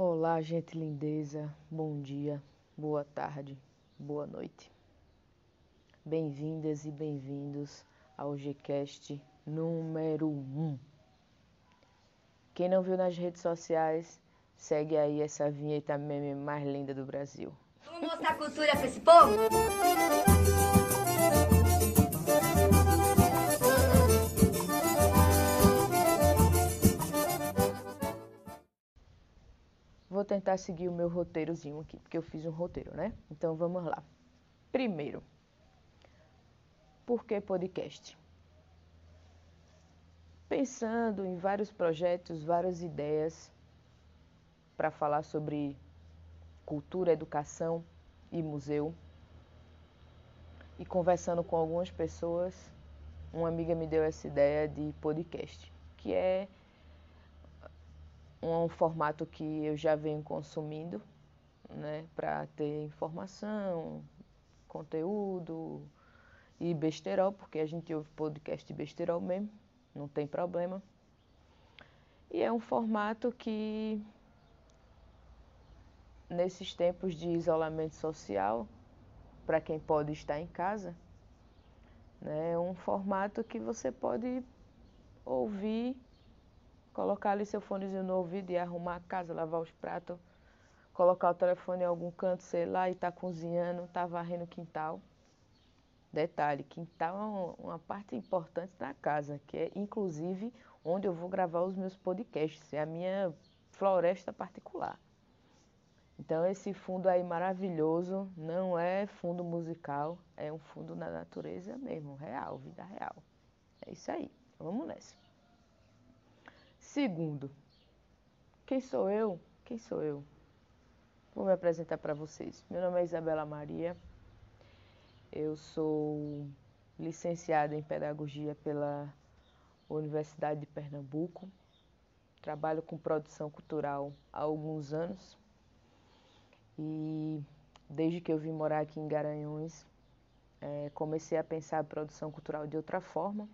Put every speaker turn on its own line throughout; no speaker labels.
Olá, gente lindeza, bom dia, boa tarde, boa noite. Bem-vindas e bem-vindos ao Gcast número 1. Quem não viu nas redes sociais, segue aí essa vinheta meme mais linda do Brasil.
Vamos mostrar cultura pra esse povo?
Vou tentar seguir o meu roteirozinho aqui, porque eu fiz um roteiro, né? Então vamos lá. Primeiro, por que podcast? Pensando em vários projetos, várias ideias para falar sobre cultura, educação e museu. E conversando com algumas pessoas, uma amiga me deu essa ideia de podcast, que é um formato que eu já venho consumindo, né, para ter informação, conteúdo e besterol, porque a gente ouve podcast besterol mesmo, não tem problema. E é um formato que nesses tempos de isolamento social, para quem pode estar em casa, né, é um formato que você pode ouvir colocar ali seu fonezinho no ouvido e arrumar a casa, lavar os pratos, colocar o telefone em algum canto, sei lá, e tá cozinhando, tá varrendo o quintal. Detalhe, quintal é uma parte importante da casa, que é inclusive onde eu vou gravar os meus podcasts, é a minha floresta particular. Então esse fundo aí maravilhoso não é fundo musical, é um fundo na natureza mesmo, real, vida real. É isso aí. Vamos nessa. Segundo, quem sou eu? Quem sou eu? Vou me apresentar para vocês. Meu nome é Isabela Maria. Eu sou licenciada em Pedagogia pela Universidade de Pernambuco. Trabalho com produção cultural há alguns anos. E desde que eu vim morar aqui em Garanhuns, é, comecei a pensar a produção cultural de outra forma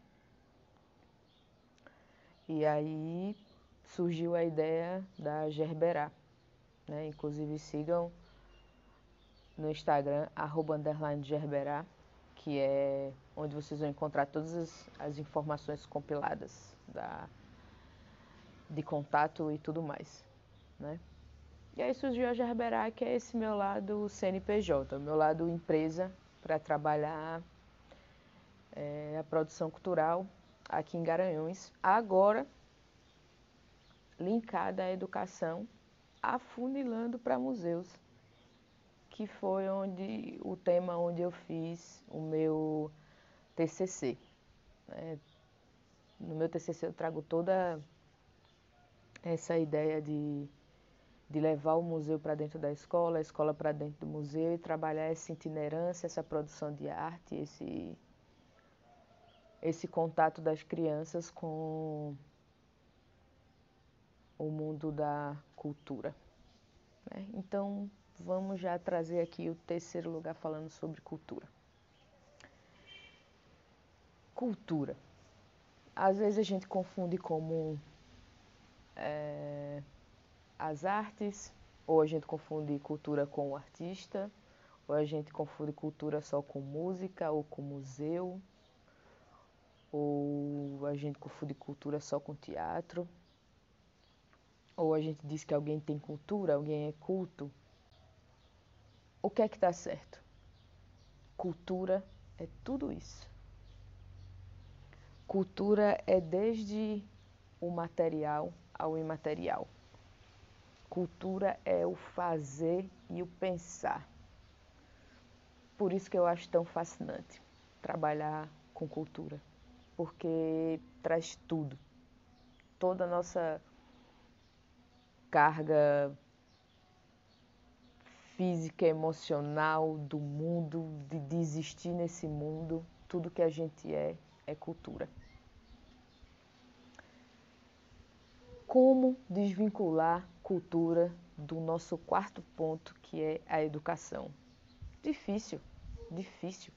e aí surgiu a ideia da Gerberá. Né? Inclusive sigam no Instagram, arroba Gerberá, que é onde vocês vão encontrar todas as, as informações compiladas da, de contato e tudo mais. Né? E aí surgiu a Gerberá, que é esse meu lado CNPJ, o meu lado empresa para trabalhar é, a produção cultural aqui em Garanhuns, agora linkada à educação, afunilando para museus, que foi onde o tema onde eu fiz o meu TCC. Né? No meu TCC eu trago toda essa ideia de, de levar o museu para dentro da escola, a escola para dentro do museu e trabalhar essa itinerância, essa produção de arte, esse esse contato das crianças com o mundo da cultura. Né? Então, vamos já trazer aqui o terceiro lugar falando sobre cultura. Cultura. Às vezes a gente confunde como é, as artes, ou a gente confunde cultura com o artista, ou a gente confunde cultura só com música ou com museu ou a gente confunde cultura só com teatro, ou a gente diz que alguém tem cultura, alguém é culto. O que é que está certo? Cultura é tudo isso. Cultura é desde o material ao imaterial. Cultura é o fazer e o pensar. Por isso que eu acho tão fascinante trabalhar com cultura porque traz tudo. Toda a nossa carga física, emocional do mundo, de, de existir nesse mundo, tudo que a gente é, é cultura. Como desvincular cultura do nosso quarto ponto, que é a educação? Difícil, difícil.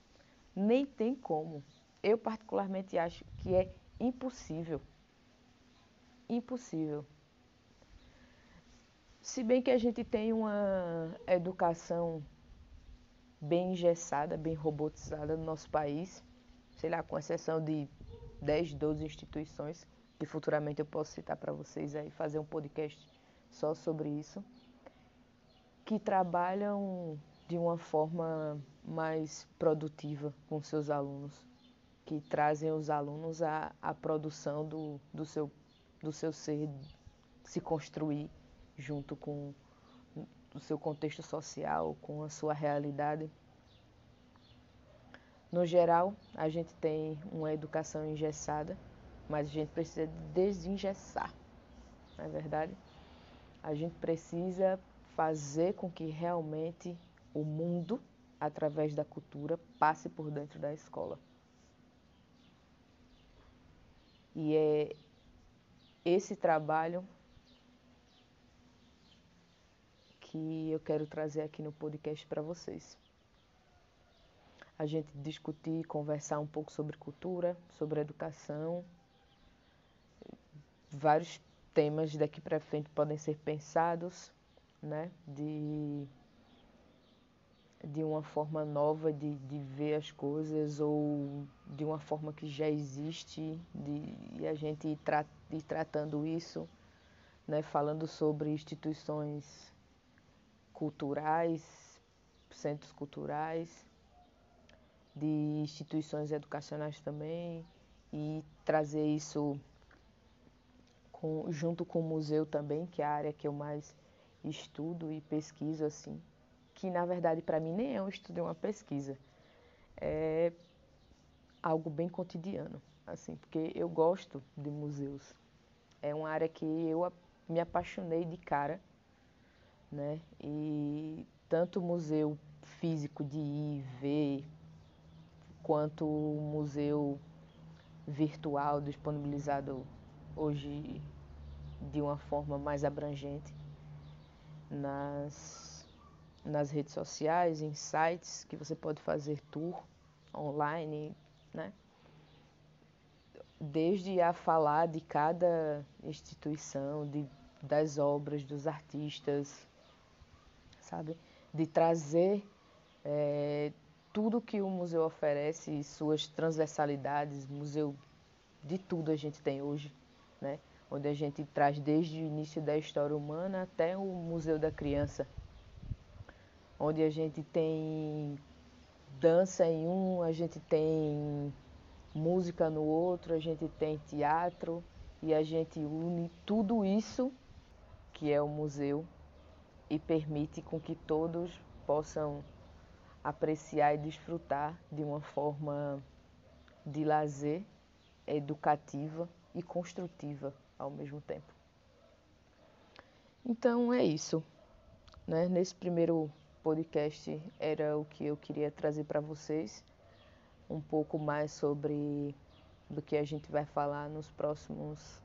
Nem tem como eu particularmente acho que é impossível. Impossível. se bem que a gente tem uma educação bem engessada, bem robotizada no nosso país, sei lá, com exceção de 10, 12 instituições, que futuramente eu posso citar para vocês aí, fazer um podcast só sobre isso, que trabalham de uma forma mais produtiva com seus alunos, que trazem os alunos à, à produção do, do, seu, do seu ser se construir junto com o seu contexto social, com a sua realidade. No geral, a gente tem uma educação engessada, mas a gente precisa desengessar, não é verdade? A gente precisa fazer com que realmente o mundo, através da cultura, passe por dentro da escola. E é esse trabalho que eu quero trazer aqui no podcast para vocês. A gente discutir, conversar um pouco sobre cultura, sobre educação. Vários temas daqui para frente podem ser pensados, né? De, de uma forma nova de, de ver as coisas ou de uma forma que já existe de, e a gente ir, tra ir tratando isso, né? Falando sobre instituições culturais, centros culturais, de instituições educacionais também, e trazer isso com, junto com o museu também, que é a área que eu mais estudo e pesquiso assim, que na verdade para mim nem é um estudo, é uma pesquisa. É algo bem cotidiano, assim, porque eu gosto de museus. É uma área que eu me apaixonei de cara né? E tanto museu físico de ir ver, quanto o museu virtual disponibilizado hoje de uma forma mais abrangente nas, nas redes sociais, em sites que você pode fazer tour online, né? Desde a falar de cada instituição, de, das obras, dos artistas, sabe? De trazer é, tudo que o museu oferece, suas transversalidades, museu de tudo a gente tem hoje, né? Onde a gente traz desde o início da história humana até o Museu da Criança, onde a gente tem dança em um, a gente tem música no outro, a gente tem teatro e a gente une tudo isso que é o museu e permite com que todos possam apreciar e desfrutar de uma forma de lazer educativa e construtiva ao mesmo tempo. Então é isso. Né? Nesse primeiro podcast era o que eu queria trazer para vocês, um pouco mais sobre do que a gente vai falar nos próximos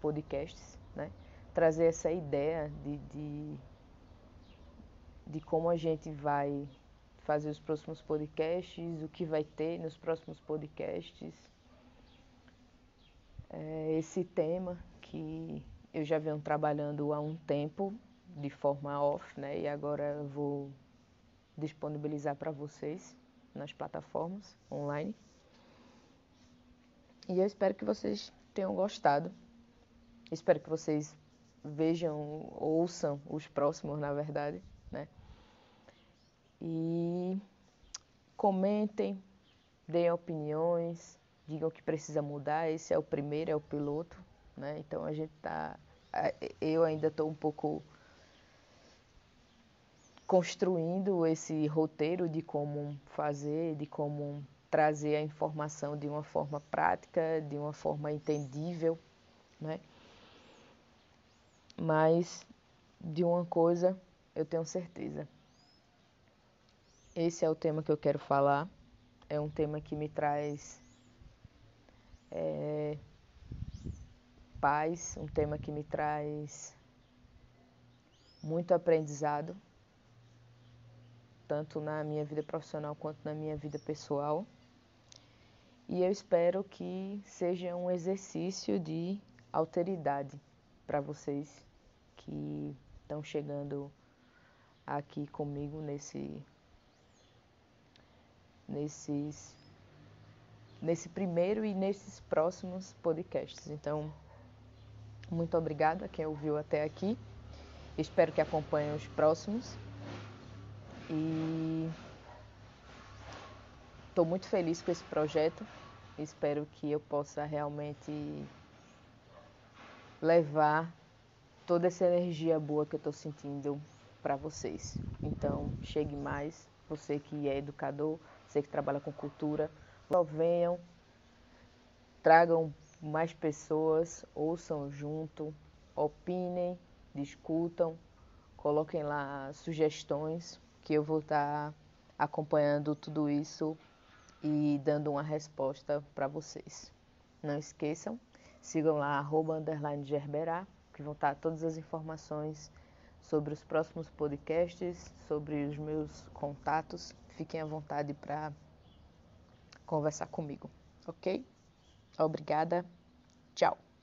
podcasts, né? Trazer essa ideia de, de de como a gente vai fazer os próximos podcasts, o que vai ter nos próximos podcasts. É esse tema que eu já venho trabalhando há um tempo de forma off, né? E agora vou disponibilizar para vocês nas plataformas online. E eu espero que vocês tenham gostado. Espero que vocês vejam, ouçam os próximos, na verdade né? E comentem, deem opiniões, digam que precisa mudar. Esse é o primeiro, é o piloto, né? Então a gente tá, eu ainda estou um pouco construindo esse roteiro de como fazer, de como trazer a informação de uma forma prática, de uma forma entendível, né? Mas de uma coisa eu tenho certeza. Esse é o tema que eu quero falar. É um tema que me traz é, paz, um tema que me traz muito aprendizado, tanto na minha vida profissional quanto na minha vida pessoal. E eu espero que seja um exercício de alteridade para vocês que estão chegando aqui comigo nesse nesses nesse primeiro e nesses próximos podcasts. Então, muito obrigada quem ouviu até aqui. Espero que acompanhem os próximos. E estou muito feliz com esse projeto. Espero que eu possa realmente levar toda essa energia boa que eu estou sentindo para vocês. Então, chegue mais, você que é educador, você que trabalha com cultura, venham, tragam mais pessoas, ouçam junto, opinem, discutam, coloquem lá sugestões que eu vou estar tá acompanhando tudo isso e dando uma resposta para vocês. Não esqueçam, sigam lá arroba gerberá, que vão estar tá todas as informações sobre os próximos podcasts, sobre os meus contatos. Fiquem à vontade para conversar comigo, ok? Obrigada. Tchau.